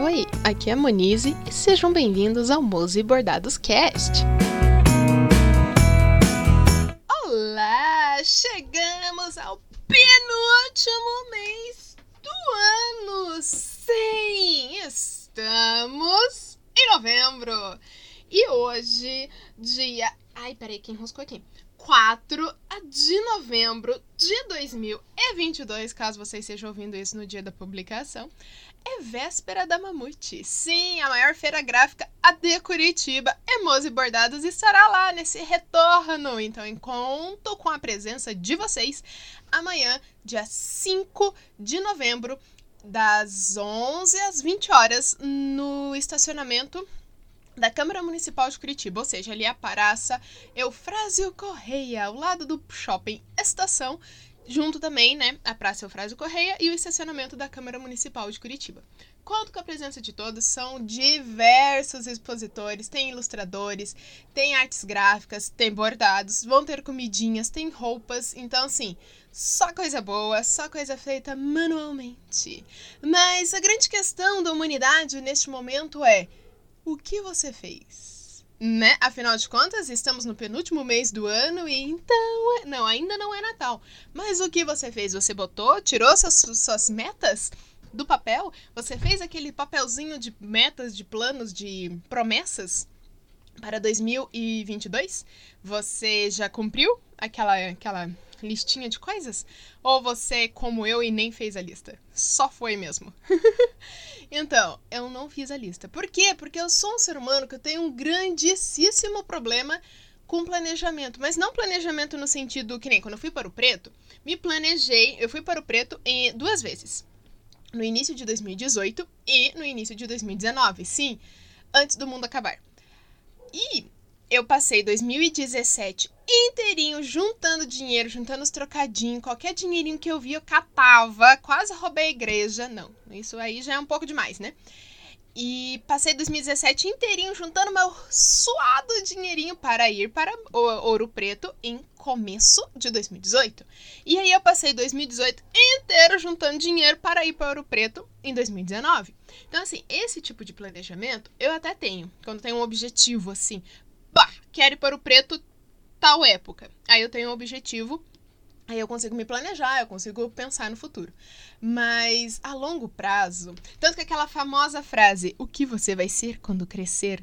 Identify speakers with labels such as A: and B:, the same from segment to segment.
A: Oi, aqui é a Monize e sejam bem-vindos ao Mose Bordados Cast. Olá, chegamos ao penúltimo mês do ano. Sim, estamos em novembro. E hoje, dia. Ai, peraí, quem enroscou aqui? 4 de novembro de 2022, caso você esteja ouvindo isso no dia da publicação, é véspera da Mamute. Sim, a maior feira gráfica a de Curitiba, Emose Bordados, estará lá nesse retorno. Então, conto com a presença de vocês amanhã, dia 5 de novembro, das 11 às 20 horas, no estacionamento da Câmara Municipal de Curitiba, ou seja, ali a Praça Eufrásio Correia, ao lado do Shopping Estação, junto também, né, a Praça Eufrásio Correia e o estacionamento da Câmara Municipal de Curitiba. Conto com a presença de todos, são diversos expositores, tem ilustradores, tem artes gráficas, tem bordados, vão ter comidinhas, tem roupas, então assim, só coisa boa, só coisa feita manualmente. Mas a grande questão da humanidade neste momento é o que você fez? Né? Afinal de contas, estamos no penúltimo mês do ano e então. É, não, ainda não é Natal. Mas o que você fez? Você botou, tirou suas, suas metas do papel? Você fez aquele papelzinho de metas, de planos, de promessas para 2022? Você já cumpriu aquela, aquela listinha de coisas? Ou você, como eu, e nem fez a lista? Só foi mesmo. então, eu não fiz a lista. Por quê? Porque eu sou um ser humano que eu tenho um grandíssimo problema com planejamento, mas não planejamento no sentido que nem quando eu fui para o preto, me planejei, eu fui para o preto em duas vezes. No início de 2018 e no início de 2019, sim, antes do mundo acabar. E eu passei 2017 inteirinho juntando dinheiro, juntando os trocadinhos, qualquer dinheirinho que eu via eu catava, quase roubei a igreja. Não, isso aí já é um pouco demais, né? E passei 2017 inteirinho juntando meu suado dinheirinho para ir para Ouro Preto em começo de 2018. E aí eu passei 2018 inteiro juntando dinheiro para ir para Ouro Preto em 2019. Então, assim, esse tipo de planejamento eu até tenho. Quando tem um objetivo assim, pá, quero ir para o preto tal época. Aí eu tenho um objetivo, aí eu consigo me planejar, eu consigo pensar no futuro. Mas a longo prazo, tanto que aquela famosa frase, o que você vai ser quando crescer?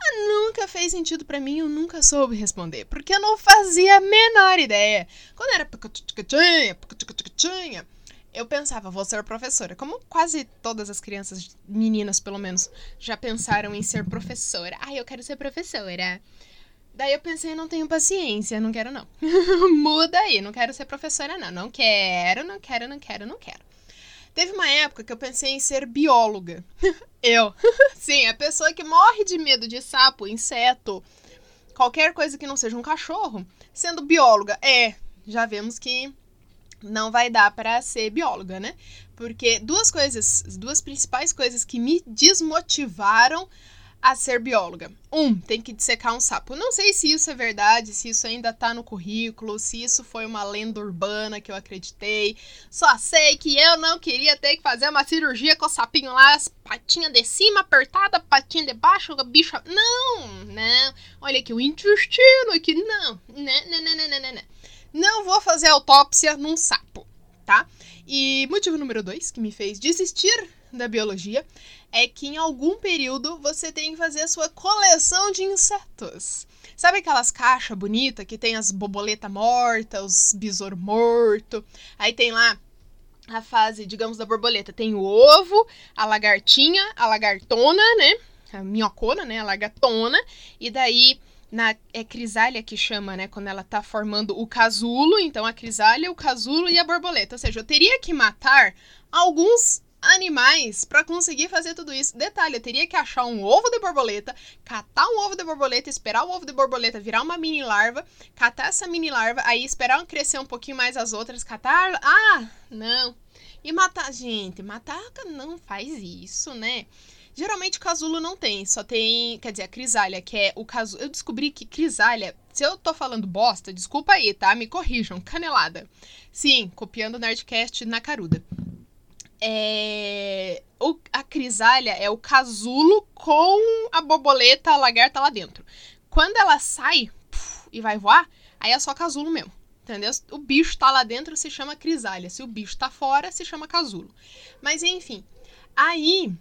A: Ah, nunca fez sentido para mim, eu nunca soube responder, porque eu não fazia a menor ideia. Quando era eu pensava, vou ser professora. Como quase todas as crianças, meninas pelo menos, já pensaram em ser professora. Ah, eu quero ser professora. Daí eu pensei, não tenho paciência, não quero não. Muda aí, não quero ser professora não. Não quero, não quero, não quero, não quero. Teve uma época que eu pensei em ser bióloga. eu. Sim, a pessoa que morre de medo de sapo, inseto, qualquer coisa que não seja um cachorro, sendo bióloga. É, já vemos que não vai dar para ser bióloga, né? Porque duas coisas, duas principais coisas que me desmotivaram a ser bióloga. Um, tem que dissecar um sapo. Não sei se isso é verdade, se isso ainda tá no currículo, se isso foi uma lenda urbana que eu acreditei. Só sei que eu não queria ter que fazer uma cirurgia com o sapinho lá, as patinhas de cima apertada, patinha de baixo, a bicha. Não, não. Olha aqui o intestino aqui. Não, não, não, não, não, não, não. Não vou fazer autópsia num sapo, tá? E motivo número dois que me fez desistir da biologia é que em algum período você tem que fazer a sua coleção de insetos. Sabe aquelas caixas bonitas que tem as borboletas mortas, os besouro morto? Aí tem lá a fase, digamos, da borboleta. Tem o ovo, a lagartinha, a lagartona, né? A minhocona, né? A lagartona. E daí na é crisália que chama, né, quando ela tá formando o casulo, então a crisália, o casulo e a borboleta. Ou seja, eu teria que matar alguns animais para conseguir fazer tudo isso. Detalhe, eu teria que achar um ovo de borboleta, catar um ovo de borboleta, esperar o ovo de borboleta virar uma mini larva, catar essa mini larva, aí esperar crescer um pouquinho mais as outras, catar. Ah, não. E matar, gente, matar não faz isso, né? Geralmente casulo não tem, só tem, quer dizer, a crisália, que é o casulo. Eu descobri que crisália, se eu tô falando bosta, desculpa aí, tá? Me corrijam, canelada. Sim, copiando o Nerdcast na caruda. É, o, a a crisália é o casulo com a borboleta, a lagarta lá dentro. Quando ela sai puf, e vai voar, aí é só casulo mesmo. Entendeu? O bicho tá lá dentro, se chama crisália. Se o bicho tá fora, se chama casulo. Mas enfim. Aí.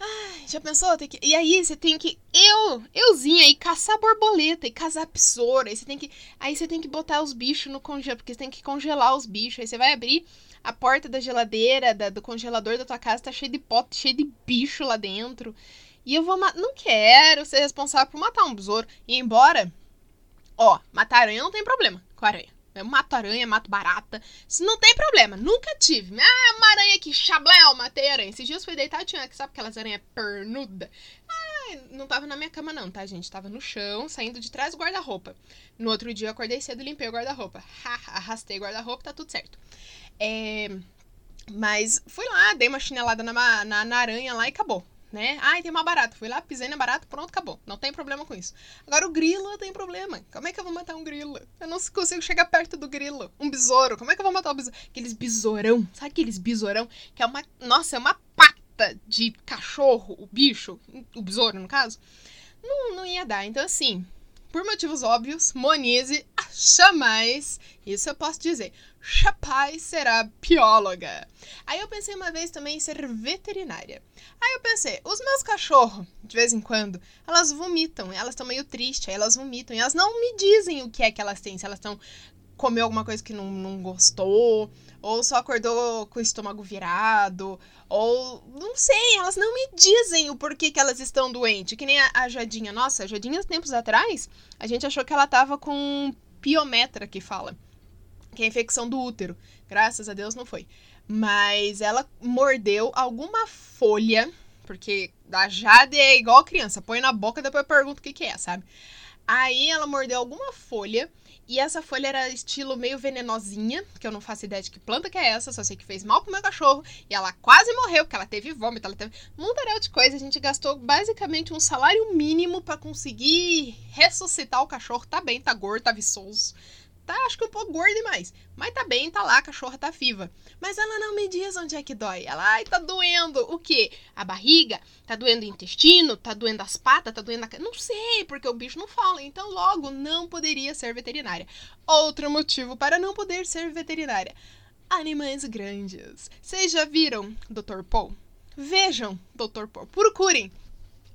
A: Ai, já pensou? Tem que... E aí você tem que. Eu, euzinha, aí caçar borboleta e caçar besoura. Aí você tem que. Aí você tem que botar os bichos no congelador. Porque você tem que congelar os bichos. Aí você vai abrir a porta da geladeira, da, do congelador da tua casa, tá cheio de pote, cheio de bicho lá dentro. E eu vou. Não quero ser responsável por matar um besouro. E embora. Ó, matar aranha não tem problema com aranha. Eu mato aranha, mato barata. Isso não tem problema. Nunca tive. Ah, uma aranha aqui, chabléu, matei aranha. Esses dias fui deitar, tinha, sabe aquelas aranhas pernuda? Ah, não tava na minha cama não, tá, gente? Tava no chão, saindo de trás do guarda-roupa. No outro dia eu acordei cedo limpei o guarda-roupa. Arrastei o guarda-roupa, tá tudo certo. É... Mas fui lá, dei uma chinelada na, na, na aranha lá e acabou né? Ai, tem uma barata. Fui lá, pisei na barata, pronto, acabou. Não tem problema com isso. Agora o grilo tem problema. Como é que eu vou matar um grilo? Eu não consigo chegar perto do grilo. Um besouro. Como é que eu vou matar o besouro? Aqueles besourão. Sabe aqueles besourão? Que é uma. Nossa, é uma pata de cachorro, o bicho. O besouro, no caso. Não, não ia dar. Então, assim, por motivos óbvios, Monize jamais, isso eu posso dizer, jamais será bióloga. Aí eu pensei uma vez também em ser veterinária. Aí eu pensei, os meus cachorros, de vez em quando, elas vomitam, elas estão meio tristes, aí elas vomitam, e elas não me dizem o que é que elas têm, se elas estão comeu alguma coisa que não, não gostou, ou só acordou com o estômago virado, ou não sei, elas não me dizem o porquê que elas estão doentes. Que nem a, a Jadinha. Nossa, a Jadinha, tempos atrás, a gente achou que ela tava com piometra, que fala, que é a infecção do útero. Graças a Deus não foi. Mas ela mordeu alguma folha, porque a Jade é igual criança, põe na boca e depois pergunta o que, que é, sabe? Aí ela mordeu alguma folha e essa folha era estilo meio venenosinha, que eu não faço ideia de que planta que é essa, só sei que fez mal pro meu cachorro. E ela quase morreu, porque ela teve vômito, ela teve um mundaréu de coisa. A gente gastou basicamente um salário mínimo para conseguir ressuscitar o cachorro. Tá bem, tá gordo, tá viçoso tá, acho que um pouco gorda demais. Mas tá bem, tá lá, a cachorra tá viva. Mas ela não me diz onde é que dói. Ela, ai, tá doendo o quê? A barriga? Tá doendo o intestino? Tá doendo as patas? Tá doendo a... Não sei, porque o bicho não fala. Então, logo, não poderia ser veterinária. Outro motivo para não poder ser veterinária. Animais grandes. Vocês já viram Dr. Paul? Vejam Dr. Paul. Procurem.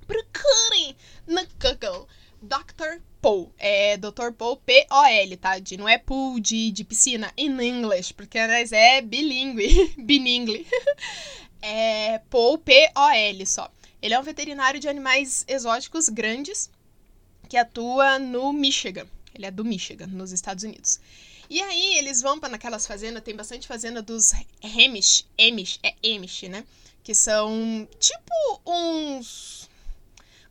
A: Procurem na Google. Dr. Paul. É Dr. Paul P-O-L, tá? De, não é pool de, de piscina, in English, porque nós é bilíngue, bilingue. é Paul P-O-L só. Ele é um veterinário de animais exóticos grandes que atua no Michigan. Ele é do Michigan, nos Estados Unidos. E aí eles vão para naquelas fazendas, tem bastante fazenda dos Hamish, Amish, é Amish, né? Que são tipo uns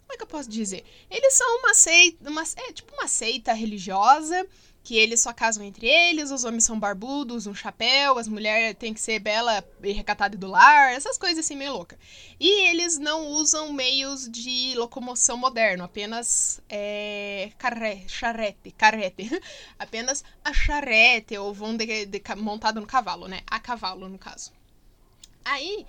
A: como é que eu posso dizer? Eles são uma seita, uma, é tipo uma seita religiosa, que eles só casam entre eles, os homens são barbudos, um chapéu, as mulheres têm que ser bela e recatada do lar, essas coisas assim meio louca. E eles não usam meios de locomoção moderno, apenas é, carre, charrete, carrete, apenas a charrete, ou vão de, de, montado no cavalo, né? A cavalo, no caso. Aí,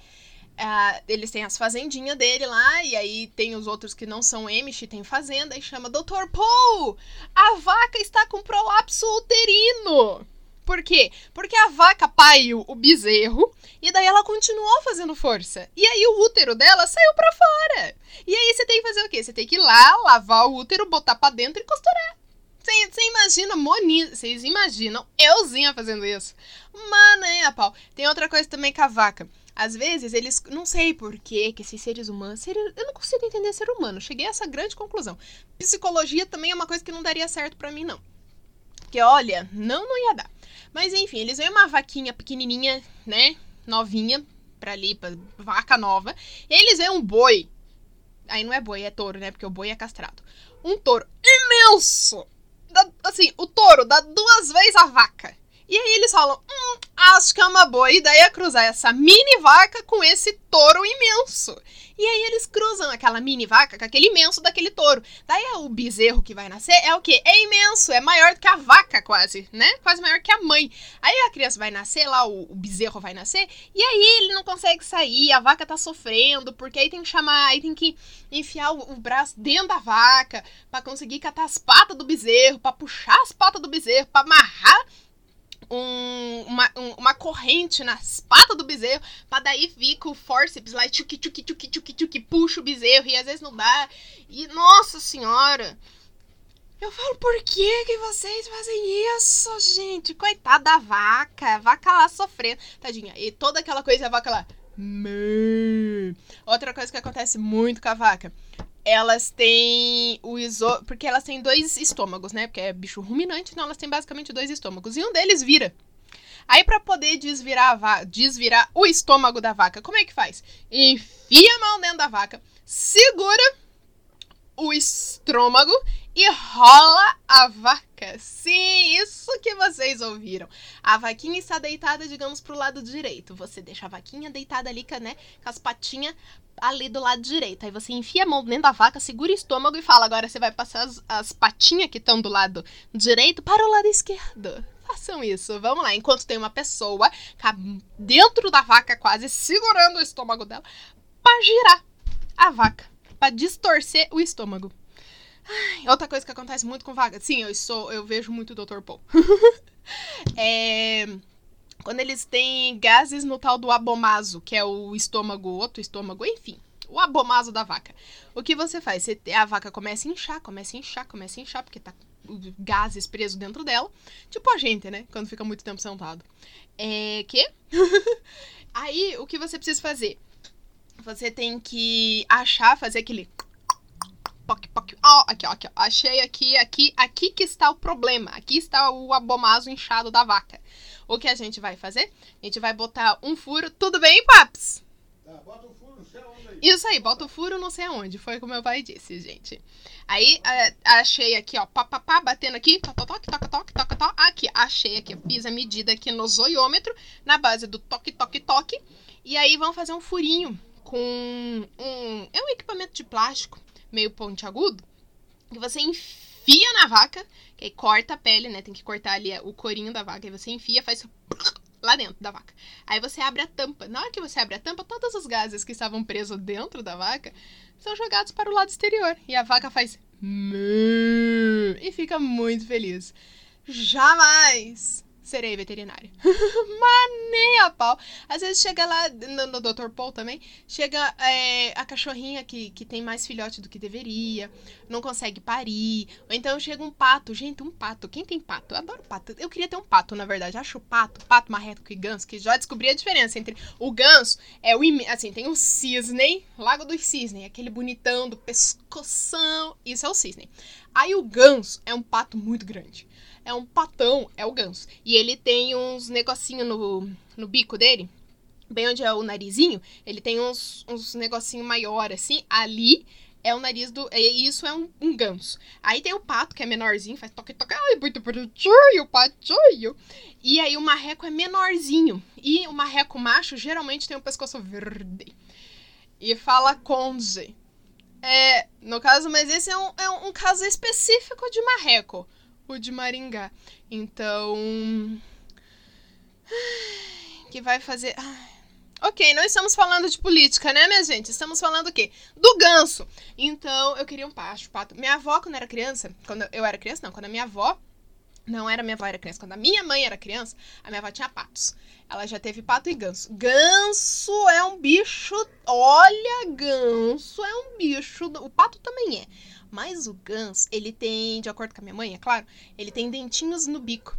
A: Uh, eles têm as fazendinhas dele lá, e aí tem os outros que não são Amish, tem fazenda, e chama Dr. Paul! A vaca está com prolapso uterino! Por quê? Porque a vaca pariu o bezerro e daí ela continuou fazendo força. E aí o útero dela saiu para fora. E aí você tem que fazer o quê? Você tem que ir lá, lavar o útero, botar para dentro e costurar. Você imagina Moni, vocês imaginam euzinha fazendo isso? Mano, é a pau. Tem outra coisa também com a vaca. Às vezes, eles. Não sei por que esses seres humanos. Eu não consigo entender ser humano. Cheguei a essa grande conclusão. Psicologia também é uma coisa que não daria certo para mim, não. Porque, olha, não, não ia dar. Mas enfim, eles veem uma vaquinha pequenininha, né? Novinha, pra ali, pra vaca nova. E eles veem um boi. Aí não é boi, é touro, né? Porque o boi é castrado. Um touro imenso! Dá, assim, o touro dá duas vezes a vaca. E aí eles falam: hum, acho que é uma boa ideia cruzar essa mini vaca com esse touro imenso. E aí eles cruzam aquela mini vaca com aquele imenso daquele touro. Daí é o bezerro que vai nascer é o quê? É imenso, é maior do que a vaca quase, né? Quase maior que a mãe. Aí a criança vai nascer lá, o, o bezerro vai nascer, e aí ele não consegue sair, a vaca tá sofrendo, porque aí tem que chamar, aí tem que enfiar o, o braço dentro da vaca para conseguir catar as patas do bezerro, para puxar as patas do bezerro, para amarrar um, uma, um, uma corrente nas patas do bezerro, pra daí com o forceps lá, tchuki, tchuki, tchuki, tchuki, tchuki, puxa o bezerro, e às vezes não dá. E, nossa senhora! Eu falo, por que que vocês fazem isso, gente? Coitada da vaca, a vaca lá sofrendo, tadinha. E toda aquela coisa, a vaca lá... Outra coisa que acontece muito com a vaca elas têm o iso... Porque elas têm dois estômagos, né? Porque é bicho ruminante, então elas têm basicamente dois estômagos. E um deles vira. Aí, para poder desvirar, desvirar o estômago da vaca, como é que faz? Enfia a mão dentro da vaca, segura o estômago e rola a vaca. Sim, isso que vocês ouviram. A vaquinha está deitada, digamos, pro lado direito. Você deixa a vaquinha deitada ali, né, com as patinhas ali do lado direito. Aí você enfia a mão dentro da vaca, segura o estômago e fala: agora você vai passar as, as patinhas que estão do lado direito para o lado esquerdo. Façam isso, vamos lá. Enquanto tem uma pessoa dentro da vaca, quase segurando o estômago dela, para girar a vaca, para distorcer o estômago. Ai, outra coisa que acontece muito com vaca. Sim, eu sou, eu vejo muito o Dr. Paul. é quando eles têm gases no tal do abomaso, que é o estômago, outro estômago, enfim, o abomaso da vaca. O que você faz? Você, a vaca começa a inchar, começa a inchar, começa a inchar, porque tá gases presos dentro dela. Tipo a gente, né? Quando fica muito tempo sentado. É. Que? Aí, o que você precisa fazer? Você tem que achar, fazer aquele. Poc, poc. Ó, oh, aqui, ó, aqui, ó. Achei aqui, aqui, aqui que está o problema. Aqui está o abomaso inchado da vaca. O que a gente vai fazer? A gente vai botar um furo. Tudo bem, Paps?
B: Tá, bota um
A: Isso aí, bota o furo não sei aonde. Foi como meu pai disse, gente. Aí, achei aqui, ó, pá, pá, pá, batendo aqui, toque, toque, toque, toque, toque. Aqui, achei aqui, fiz a medida aqui no zoiômetro, na base do toque, toque, toque. E aí, vamos fazer um furinho com um... É um equipamento de plástico, meio pontiagudo, que você enfia na vaca, que aí corta a pele, né? Tem que cortar ali o corinho da vaca. Aí você enfia, faz lá dentro da vaca. Aí você abre a tampa. Na hora que você abre a tampa, todos os gases que estavam presos dentro da vaca são jogados para o lado exterior. E a vaca faz. E fica muito feliz. Jamais serei veterinária. Manei a pau. Às vezes chega lá no, no Dr. Paul também, chega é, a cachorrinha que, que tem mais filhote do que deveria, não consegue parir. Ou então chega um pato. Gente, um pato. Quem tem pato? Eu adoro pato. Eu queria ter um pato, na verdade. Acho pato, pato, marreco e ganso, que já descobri a diferença entre o ganso é o assim, tem o cisne, Lago dos Cisnes, aquele bonitão do pescoção. Isso é o cisne. Aí o ganso é um pato muito grande é um patão, é o ganso. E ele tem uns negocinho no, no bico dele, bem onde é o narizinho, ele tem uns, uns negocinho maior assim, ali é o nariz do. Isso é um, um, ganso. Aí tem o pato, que é menorzinho, faz toque-toque. Ai, muito bonitinho, patinho. E aí o marreco é menorzinho. E o marreco macho geralmente tem um pescoço verde. E fala conze. É, no caso, mas esse é um, é um caso específico de marreco o de Maringá. Então. Que vai fazer. Ok, não estamos falando de política, né, minha gente? Estamos falando o quê? Do ganso. Então, eu queria um pato, pato. Minha avó, quando era criança, quando eu era criança, não, quando a minha avó, não era minha avó, era criança, quando a minha mãe era criança, a minha avó tinha patos. Ela já teve pato e ganso. Ganso é um bicho, olha, ganso é um bicho, o pato também é. Mas o ganso, ele tem, de acordo com a minha mãe, é claro, ele tem dentinhos no bico.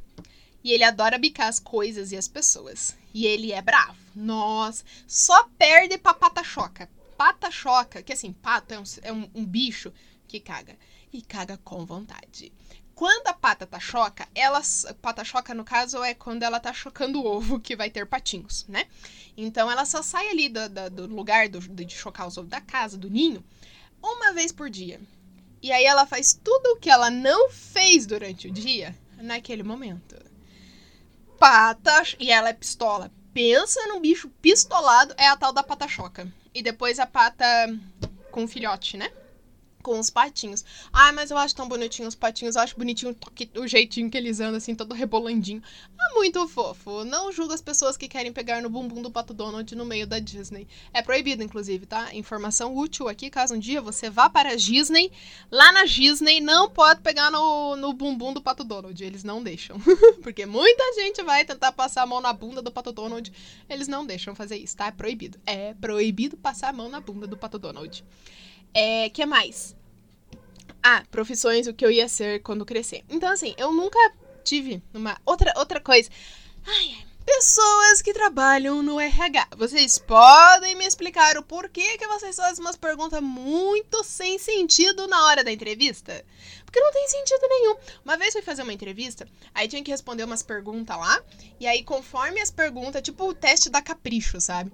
A: E ele adora bicar as coisas e as pessoas. E ele é bravo. Nossa, só perde pra pata-choca. Pata-choca, que assim, pato é, um, é um, um bicho que caga. E caga com vontade. Quando a pata tá choca, ela. Pata choca, no caso, é quando ela tá chocando o ovo, que vai ter patinhos, né? Então ela só sai ali do, do, do lugar do, de chocar os ovos da casa, do ninho, uma vez por dia. E aí ela faz tudo o que ela não fez durante o dia naquele momento. pata. E ela é pistola. Pensa num bicho pistolado, é a tal da pata choca. E depois a pata com filhote, né? Com os patinhos. Ah, mas eu acho tão bonitinho os patinhos. Eu acho bonitinho o, jeitinho que eles andam, assim, todo rebolandinho. É muito fofo. Não julgo as pessoas que querem pegar no bumbum do Pato Donald no meio da Disney. É proibido, inclusive, tá? Informação útil aqui, caso um dia você vá para a Disney. Lá na Disney não pode pegar no, no bumbum do Pato Donald. Eles não deixam. Porque muita gente vai tentar passar a mão na bunda do Pato Donald. Eles não deixam fazer isso, tá? É proibido. É proibido passar a mão na bunda do Pato Donald. É, que mais? Ah, profissões, o que eu ia ser quando crescer. Então, assim, eu nunca tive uma outra, outra coisa. Ai, pessoas que trabalham no RH. Vocês podem me explicar o porquê que vocês fazem umas perguntas muito sem sentido na hora da entrevista? Porque não tem sentido nenhum. Uma vez fui fazer uma entrevista, aí tinha que responder umas perguntas lá, e aí conforme as perguntas, tipo o teste da capricho, sabe?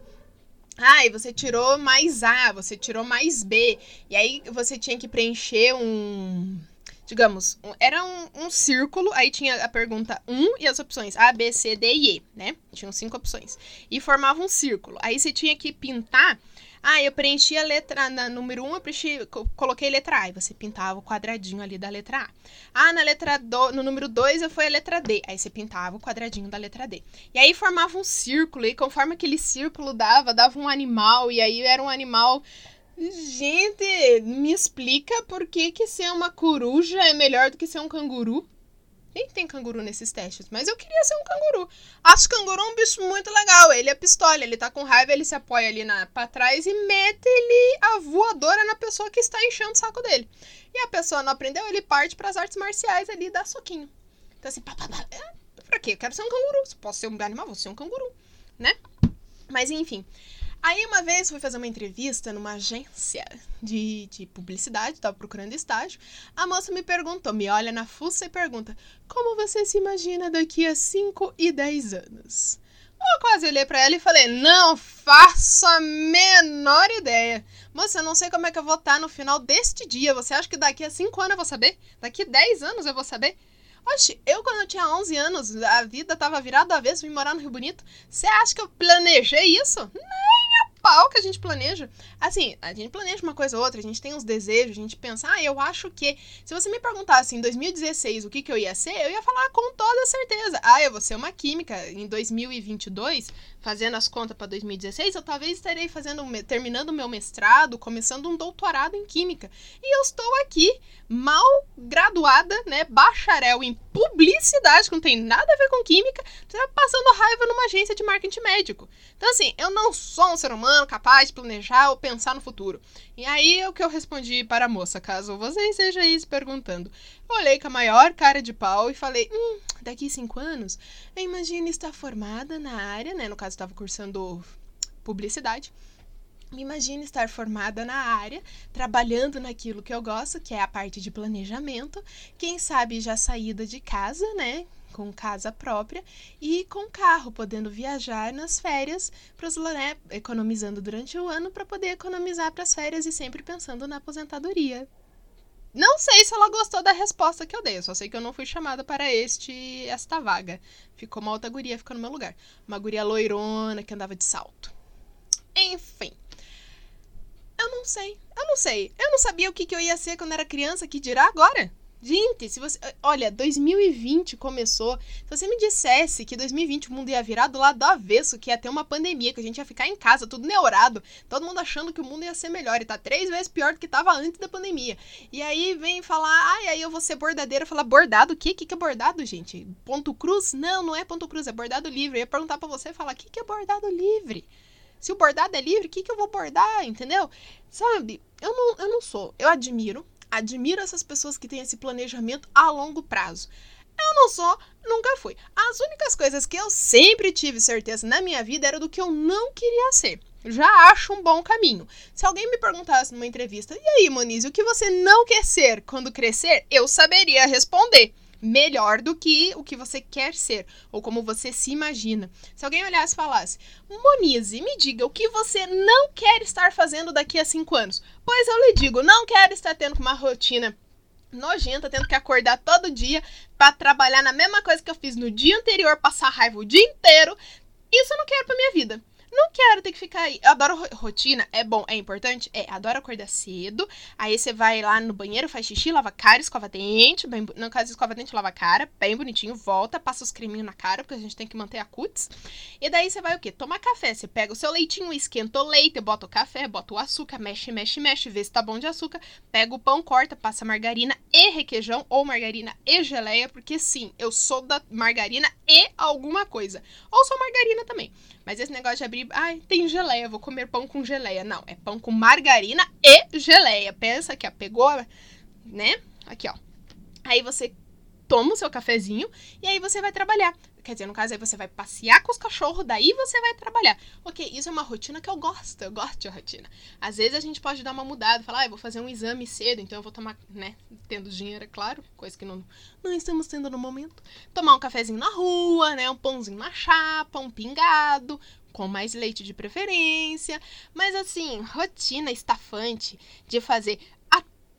A: Ah, e você tirou mais A, você tirou mais B. E aí você tinha que preencher um. Digamos, um, era um, um, círculo, aí tinha a pergunta 1 e as opções A, B, C, D e E, né? Tinham cinco opções. E formava um círculo. Aí você tinha que pintar ah, eu preenchi a letra na número 1, um, eu preenchi, coloquei letra A, e você pintava o quadradinho ali da letra A. Ah, na letra do, no número 2 eu fui a letra D, aí você pintava o quadradinho da letra D. E aí formava um círculo, e conforme aquele círculo dava, dava um animal, e aí era um animal Gente, me explica por que, que ser uma coruja é melhor do que ser um canguru? Nem tem canguru nesses testes, mas eu queria ser um canguru. Acho canguru um bicho muito legal. Ele é pistola, ele tá com raiva, ele se apoia ali na, pra trás e mete ele a voadora na pessoa que está enchendo o saco dele. E a pessoa não aprendeu, ele parte para as artes marciais ali e dá soquinho. Então assim, pá, pá, pá. É, pra quê? Eu quero ser um canguru. Se posso ser um animal, vou ser um canguru, né? Mas enfim. Aí uma vez fui fazer uma entrevista numa agência de, de publicidade, tava procurando estágio. A moça me perguntou, me olha na fuça e pergunta: Como você se imagina daqui a 5 e 10 anos? Eu quase olhei para ela e falei: Não faço a menor ideia. Moça, eu não sei como é que eu vou estar no final deste dia. Você acha que daqui a 5 anos eu vou saber? Daqui a 10 anos eu vou saber? Oxe, eu quando eu tinha 11 anos, a vida tava virada a vez, vim morar no Rio Bonito. Você acha que eu planejei isso? Não pau que a gente planeja. Assim, a gente planeja uma coisa ou outra, a gente tem uns desejos, a gente pensa, ah, eu acho que. Se você me perguntasse em 2016 o que, que eu ia ser, eu ia falar com toda certeza. Ah, eu vou ser uma química. Em 2022, fazendo as contas para 2016, eu talvez estarei fazendo, terminando o meu mestrado, começando um doutorado em química. E eu estou aqui, mal graduada, né, bacharel em publicidade, que não tem nada a ver com química, passando raiva numa agência de marketing médico. Então, assim, eu não sou um ser humano capaz de planejar ou pensar no futuro. E aí é o que eu respondi para a moça, caso você esteja aí se perguntando. Eu olhei com a maior cara de pau e falei: hum, daqui cinco anos, eu imagino estar formada na área, né? No caso, estava cursando publicidade. Me imagino estar formada na área, trabalhando naquilo que eu gosto, que é a parte de planejamento. Quem sabe já saída de casa, né? com casa própria e com carro, podendo viajar nas férias, pros, né, economizando durante o ano para poder economizar para as férias e sempre pensando na aposentadoria. Não sei se ela gostou da resposta que eu dei, só sei que eu não fui chamada para este esta vaga. Ficou uma outra guria, ficou no meu lugar. Uma guria loirona que andava de salto. Enfim. Eu não sei. Eu não sei. Eu não sabia o que, que eu ia ser quando era criança, que dirá agora? Gente, se você. Olha, 2020 começou. Se você me dissesse que 2020 o mundo ia virar do lado do avesso, que ia ter uma pandemia, que a gente ia ficar em casa, tudo neurado, todo mundo achando que o mundo ia ser melhor e tá três vezes pior do que tava antes da pandemia. E aí vem falar, ai, aí eu vou ser bordadeira. Falar, bordado? O quê? O que, que é bordado, gente? Ponto cruz? Não, não é ponto cruz, é bordado livre. Eu ia perguntar pra você e falar, o que, que é bordado livre? Se o bordado é livre, o que, que eu vou bordar, entendeu? Sabe? Eu não, eu não sou. Eu admiro admiro essas pessoas que têm esse planejamento a longo prazo. Eu não sou, nunca fui. As únicas coisas que eu sempre tive certeza na minha vida era do que eu não queria ser. Já acho um bom caminho. Se alguém me perguntasse numa entrevista, e aí, Moniz, o que você não quer ser quando crescer? Eu saberia responder melhor do que o que você quer ser ou como você se imagina. Se alguém olhasse e falasse: Monize, me diga o que você não quer estar fazendo daqui a cinco anos. Pois eu lhe digo: não quero estar tendo uma rotina nojenta, tendo que acordar todo dia para trabalhar na mesma coisa que eu fiz no dia anterior, passar raiva o dia inteiro. Isso eu não quero pra minha vida. Não quero ter que ficar aí. Eu adoro rotina. É bom, é importante? É, adoro acordar cedo. Aí você vai lá no banheiro, faz xixi, lava cara, escova dente. Bem, no caso, escova dente, lava cara. Bem bonitinho, volta, passa os creminhos na cara, porque a gente tem que manter a cutis. E daí você vai o quê? Tomar café. Você pega o seu leitinho, esquenta o leite, bota o café, bota o açúcar, mexe, mexe, mexe, vê se tá bom de açúcar. Pega o pão, corta, passa margarina e requeijão, ou margarina e geleia, porque sim, eu sou da margarina e alguma coisa. Ou sou margarina também. Mas esse negócio de abrir, ai, tem geleia, vou comer pão com geleia. Não, é pão com margarina e geleia. Pensa que ó, pegou, né? Aqui, ó. Aí você toma o seu cafezinho e aí você vai trabalhar. Quer dizer, no caso aí você vai passear com os cachorros, daí você vai trabalhar. Ok, isso é uma rotina que eu gosto, eu gosto de rotina. Às vezes a gente pode dar uma mudada, falar, ah, eu vou fazer um exame cedo, então eu vou tomar, né, tendo dinheiro, é claro, coisa que não, não estamos tendo no momento. Tomar um cafezinho na rua, né, um pãozinho na chapa, um pingado, com mais leite de preferência. Mas assim, rotina estafante de fazer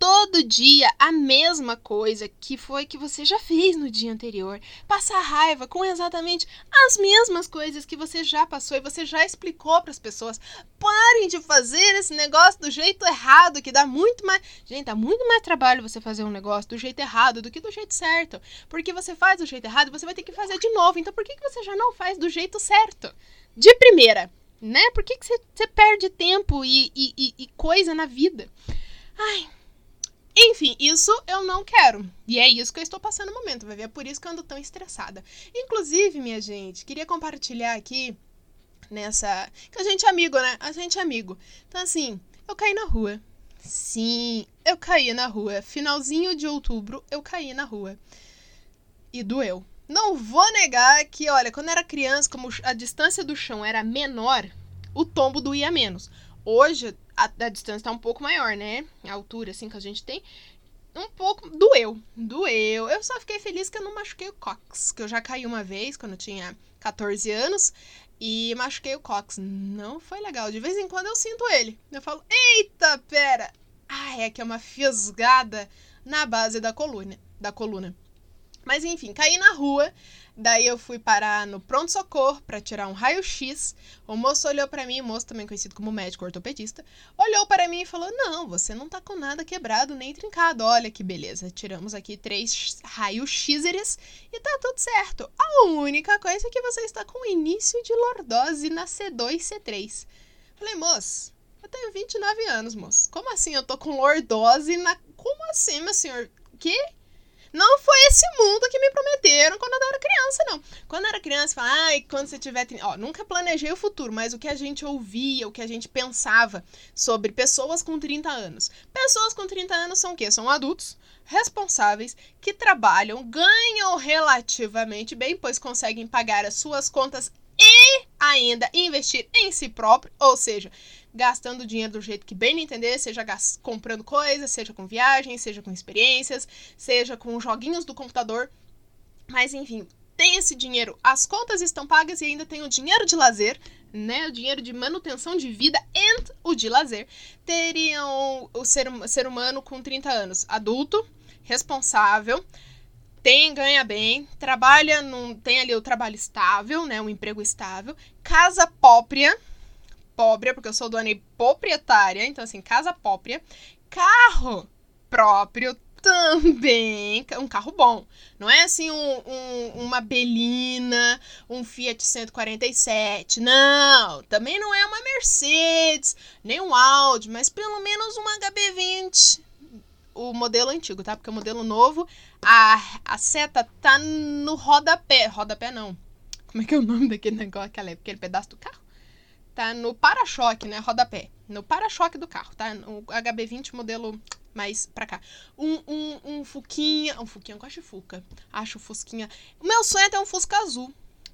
A: todo dia a mesma coisa que foi que você já fez no dia anterior. Passar raiva com exatamente as mesmas coisas que você já passou e você já explicou para as pessoas. Parem de fazer esse negócio do jeito errado, que dá muito mais. Gente, dá muito mais trabalho você fazer um negócio do jeito errado do que do jeito certo. Porque você faz do jeito errado, você vai ter que fazer de novo. Então por que, que você já não faz do jeito certo? De primeira, né? Por que, você perde tempo e, e, e, e coisa na vida? Ai, enfim, isso eu não quero. E é isso que eu estou passando no momento, vai ver? É por isso que eu ando tão estressada. Inclusive, minha gente, queria compartilhar aqui nessa. Que a gente é amigo, né? A gente é amigo. Então, assim, eu caí na rua. Sim, eu caí na rua. Finalzinho de outubro, eu caí na rua. E doeu. Não vou negar que, olha, quando era criança, como a distância do chão era menor, o tombo doía menos. Hoje a, a distância tá um pouco maior, né? A altura, assim, que a gente tem. Um pouco. Doeu. Doeu. Eu só fiquei feliz que eu não machuquei o cox. Que eu já caí uma vez, quando eu tinha 14 anos. E machuquei o cox. Não foi legal. De vez em quando eu sinto ele. Eu falo, eita, pera. Ai, é que é uma fisgada na base da coluna. Da coluna. Mas enfim, caí na rua. Daí eu fui parar no pronto-socorro para tirar um raio-x. O moço olhou para mim, moço também conhecido como médico ortopedista, olhou para mim e falou: Não, você não tá com nada quebrado nem trincado. Olha que beleza. Tiramos aqui três raios-xeres e tá tudo certo. A única coisa é que você está com início de lordose na C2 C3. Falei, moço, eu tenho 29 anos, moço. Como assim eu tô com lordose na. Como assim, meu senhor? Que? Não foi esse mundo que me prometeram quando eu era criança, não. Quando eu era criança, falava, ai, quando você tiver. Ó, nunca planejei o futuro, mas o que a gente ouvia, o que a gente pensava sobre pessoas com 30 anos. Pessoas com 30 anos são o quê? São adultos responsáveis que trabalham, ganham relativamente bem, pois conseguem pagar as suas contas e ainda investir em si próprio, ou seja, gastando dinheiro do jeito que bem entender, seja comprando coisas, seja com viagens, seja com experiências, seja com joguinhos do computador. Mas enfim, tem esse dinheiro, as contas estão pagas e ainda tem o dinheiro de lazer, né? O dinheiro de manutenção de vida e o de lazer. Teriam o ser, ser humano com 30 anos, adulto, responsável, tem, ganha bem, trabalha, num, tem ali o trabalho estável, né? Um emprego estável, casa própria própria, porque eu sou dona e proprietária, então assim, casa própria, carro próprio também, um carro bom. Não é assim um, um, uma Belina, um Fiat 147, não. Também não é uma Mercedes, nem um Audi, mas pelo menos um HB20. O modelo antigo, tá? Porque o modelo novo, a, a seta tá no rodapé. Rodapé não. Como é que é o nome daquele negócio, aquele, aquele pedaço do carro? Tá no para-choque, né? Rodapé. No para-choque do carro, tá? O HB20 modelo mais pra cá. Um, um, um Fuquinha. Um Fuquinha, eu gosto Fuca. Acho Fusquinha. O meu sonho é ter um Fusca azul.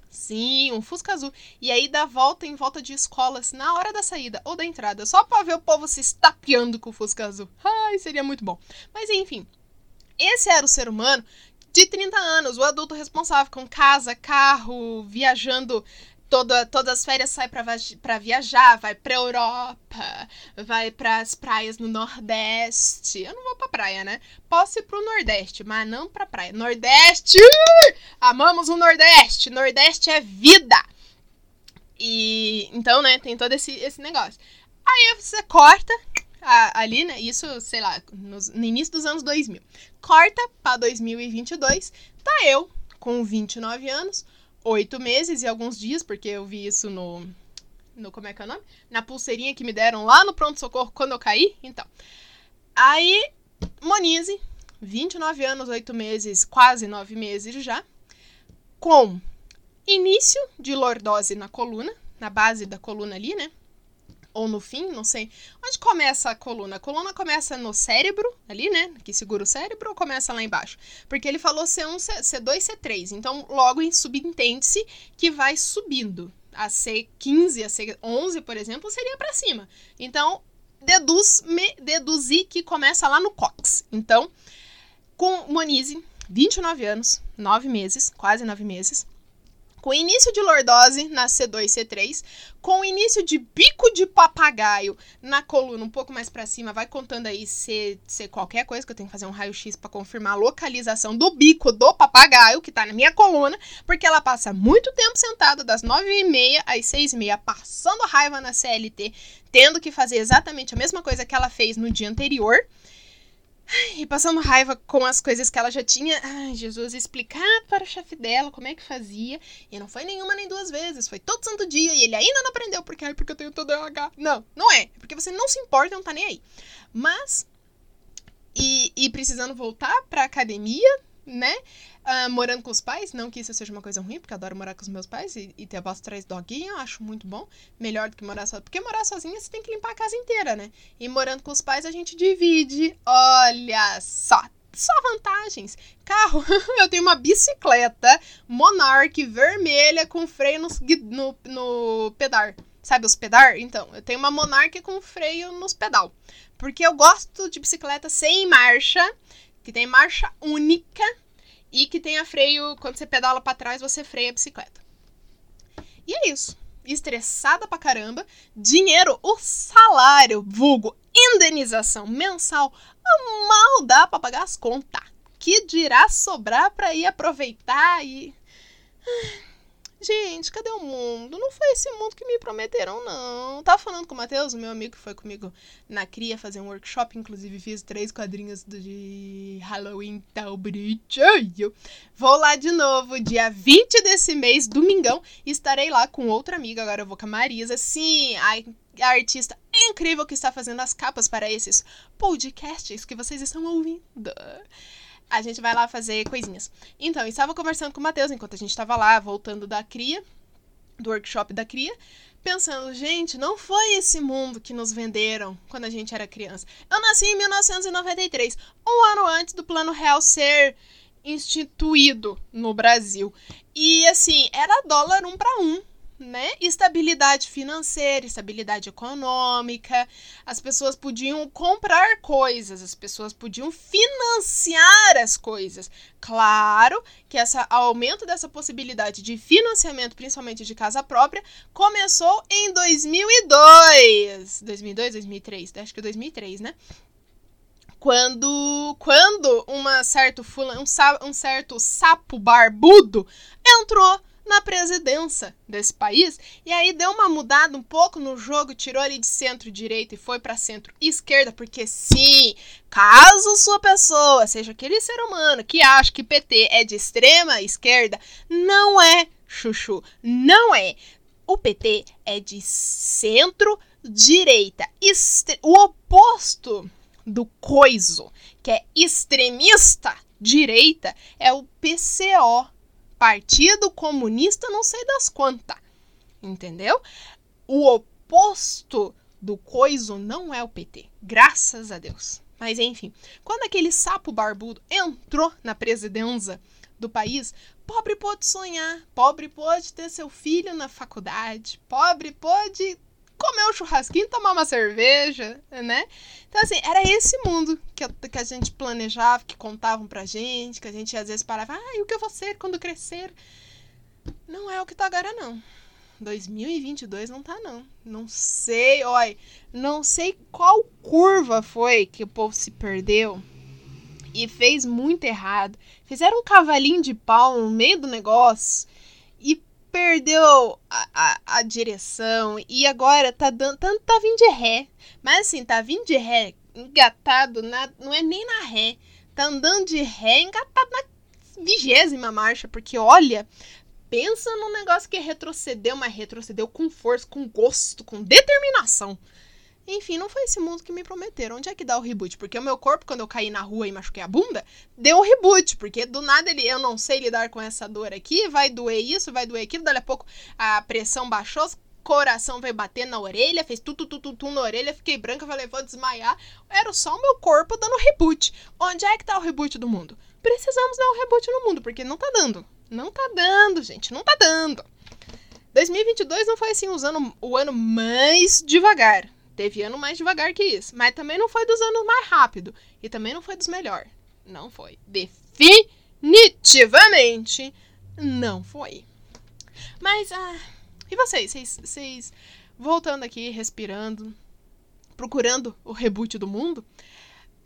A: Sim, um Fusca azul. E aí dá volta em volta de escolas na hora da saída ou da entrada. Só pra ver o povo se estapeando com o Fusca azul. Ai, seria muito bom. Mas enfim. Esse era o ser humano de 30 anos, o adulto responsável com casa, carro, viajando toda, todas as férias sai para viajar, vai pra Europa, vai pras praias no Nordeste. Eu não vou pra praia, né? Posso ir pro Nordeste, mas não pra praia. Nordeste! Amamos o Nordeste! Nordeste é vida! E então, né, tem todo esse, esse negócio. Aí você corta a, ali, né? Isso, sei lá, nos, no início dos anos 2000. Corta pra 2022, tá eu com 29 anos oito meses e alguns dias, porque eu vi isso no. no como é que é o nome? Na pulseirinha que me deram lá no pronto-socorro quando eu caí. Então. Aí, Monize, 29 anos, 8 meses, quase 9 meses já, com início de lordose na coluna, na base da coluna ali, né? Ou no fim, não sei. Onde começa a coluna? A coluna começa no cérebro, ali, né? Que segura o cérebro, ou começa lá embaixo? Porque ele falou C1, C2, C3. Então, logo subentende-se que vai subindo. A C15, a C11, por exemplo, seria para cima. Então, deduz, me, deduzir que começa lá no cox. Então, com Monize, 29 anos, 9 meses, quase 9 meses, com início de lordose na C2 C3, com início de bico de papagaio na coluna um pouco mais para cima, vai contando aí se, se qualquer coisa, que eu tenho que fazer um raio-x para confirmar a localização do bico do papagaio que tá na minha coluna, porque ela passa muito tempo sentada, das 9h30 às 6h30, passando raiva na CLT, tendo que fazer exatamente a mesma coisa que ela fez no dia anterior. E passando raiva com as coisas que ela já tinha, ai, Jesus, explicado para o chefe dela como é que fazia. E não foi nenhuma nem duas vezes, foi todo santo dia. E ele ainda não aprendeu, porque, ai, porque eu tenho todo RH. Não, não é. é. Porque você não se importa não tá nem aí. Mas, e, e precisando voltar pra academia, né? Uh, morando com os pais, não que isso seja uma coisa ruim, porque eu adoro morar com os meus pais e, e ter a voz três doguinho, eu acho muito bom. Melhor do que morar sozinha. Porque morar sozinha você tem que limpar a casa inteira, né? E morando com os pais a gente divide. Olha só! Só vantagens. Carro, eu tenho uma bicicleta Monarch vermelha com freio no, no, no pedal. Sabe os pedal? Então, eu tenho uma Monarch com freio nos pedal. Porque eu gosto de bicicleta sem marcha, que tem marcha única e que tenha freio, quando você pedala para trás, você freia a bicicleta. E é isso. Estressada pra caramba, dinheiro, o salário, vulgo, indenização mensal, mal dá pra pagar as contas. Que dirá sobrar pra ir aproveitar e. Gente, cadê o mundo? Não foi esse mundo que me prometeram, não. Tava falando com o Matheus, meu amigo que foi comigo na Cria fazer um workshop. Inclusive, fiz três quadrinhos de Halloween tal bonitinho. Vou lá de novo, dia 20 desse mês, domingão. Estarei lá com outra amiga. Agora eu vou com a Marisa. Sim, a artista incrível que está fazendo as capas para esses podcasts que vocês estão ouvindo a gente vai lá fazer coisinhas. Então, estava conversando com o Matheus enquanto a gente estava lá, voltando da cria, do workshop da cria, pensando, gente, não foi esse mundo que nos venderam quando a gente era criança. Eu nasci em 1993, um ano antes do Plano Real ser instituído no Brasil. E assim, era dólar um para um né? Estabilidade financeira, estabilidade econômica. As pessoas podiam comprar coisas, as pessoas podiam financiar as coisas. Claro que esse aumento dessa possibilidade de financiamento, principalmente de casa própria, começou em 2002. 2002, 2003, acho que 2003, né? Quando, quando uma certo fulano, um, um certo sapo barbudo entrou na presidência desse país. E aí deu uma mudada um pouco no jogo, tirou ali de centro-direita e foi para centro-esquerda, porque sim, caso sua pessoa seja aquele ser humano que acha que PT é de extrema esquerda, não é, chuchu, não é. O PT é de centro-direita, o oposto do coiso, que é extremista direita, é o PCO, Partido Comunista não sei das quantas. Entendeu? O oposto do coiso não é o PT. Graças a Deus. Mas enfim, quando aquele sapo barbudo entrou na presidência do país, pobre pôde sonhar, pobre pôde ter seu filho na faculdade, pobre pôde comer um churrasquinho, tomar uma cerveja, né? Então, assim, era esse mundo que, que a gente planejava, que contavam pra gente, que a gente às vezes parava, ah, e o que eu vou ser quando crescer? Não é o que tá agora, não. 2022 não tá, não. Não sei, olha, não sei qual curva foi que o povo se perdeu e fez muito errado. Fizeram um cavalinho de pau no meio do negócio e perdeu a, a, a direção e agora tá dando, tá, tá vindo de ré. Mas assim, tá vindo de ré engatado, na, não é nem na ré. Tá andando de ré engatado na vigésima marcha, porque olha, pensa num negócio que retrocedeu, mas retrocedeu com força, com gosto, com determinação. Enfim, não foi esse mundo que me prometeram. Onde é que dá o reboot? Porque o meu corpo, quando eu caí na rua e machuquei a bunda, deu um reboot. Porque do nada ele, eu não sei lidar com essa dor aqui, vai doer isso, vai doer aquilo. Dali a pouco a pressão baixou, coração veio bater na orelha, fez tu, tu, tu, tu, tu na orelha, fiquei branca, falei, vou desmaiar. Era só o meu corpo dando reboot. Onde é que tá o reboot do mundo? Precisamos dar um reboot no mundo, porque não tá dando. Não tá dando, gente, não tá dando. 2022 não foi assim usando o ano mais devagar. Teve ano mais devagar que isso. Mas também não foi dos anos mais rápido. E também não foi dos melhor. Não foi. Definitivamente não foi. Mas, ah. E vocês? Vocês, vocês voltando aqui, respirando, procurando o reboot do mundo.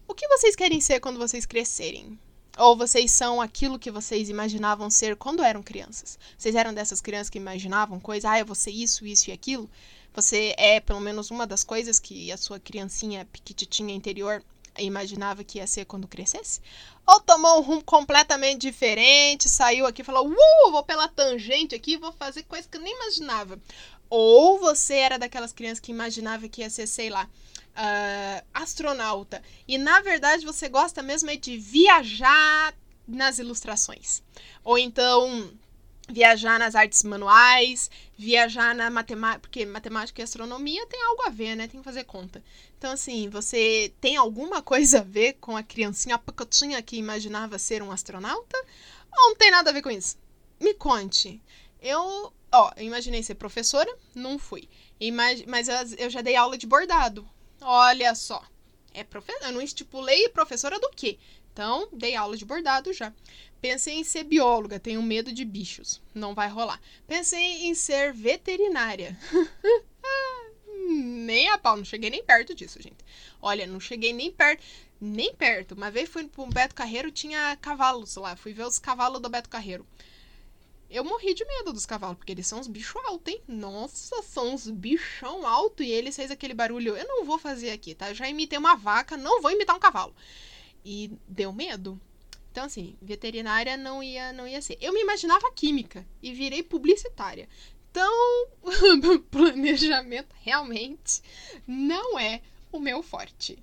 A: O que vocês querem ser quando vocês crescerem? Ou vocês são aquilo que vocês imaginavam ser quando eram crianças? Vocês eram dessas crianças que imaginavam coisas, ah, eu vou ser isso, isso e aquilo? Você é pelo menos uma das coisas que a sua criancinha piquititinha interior imaginava que ia ser quando crescesse? Ou tomou um rumo completamente diferente, saiu aqui e falou, uh, vou pela tangente aqui, vou fazer coisa que eu nem imaginava. Ou você era daquelas crianças que imaginava que ia ser, sei lá, uh, astronauta. E na verdade você gosta mesmo é de viajar nas ilustrações. Ou então viajar nas artes manuais, viajar na matemática, porque matemática e astronomia tem algo a ver, né? Tem que fazer conta. Então, assim, você tem alguma coisa a ver com a criancinha pacotinha que imaginava ser um astronauta? Ou não tem nada a ver com isso? Me conte. Eu, ó, imaginei ser professora, não fui. Imag mas eu, eu já dei aula de bordado. Olha só. É profe eu não estipulei professora do quê? Então, dei aula de bordado já. Pensei em ser bióloga, tenho medo de bichos. Não vai rolar. Pensei em ser veterinária. nem a pau, não cheguei nem perto disso, gente. Olha, não cheguei nem perto, nem perto. Uma vez fui pro Beto Carreiro, tinha cavalos lá. Fui ver os cavalos do Beto Carreiro. Eu morri de medo dos cavalos, porque eles são uns bichos altos, hein? Nossa, são uns bichão alto e eles fez aquele barulho. Eu não vou fazer aqui, tá? Eu já imitei uma vaca, não vou imitar um cavalo. E deu medo. Então, assim, veterinária não ia, não ia ser. Eu me imaginava química e virei publicitária. Então, planejamento realmente não é o meu forte.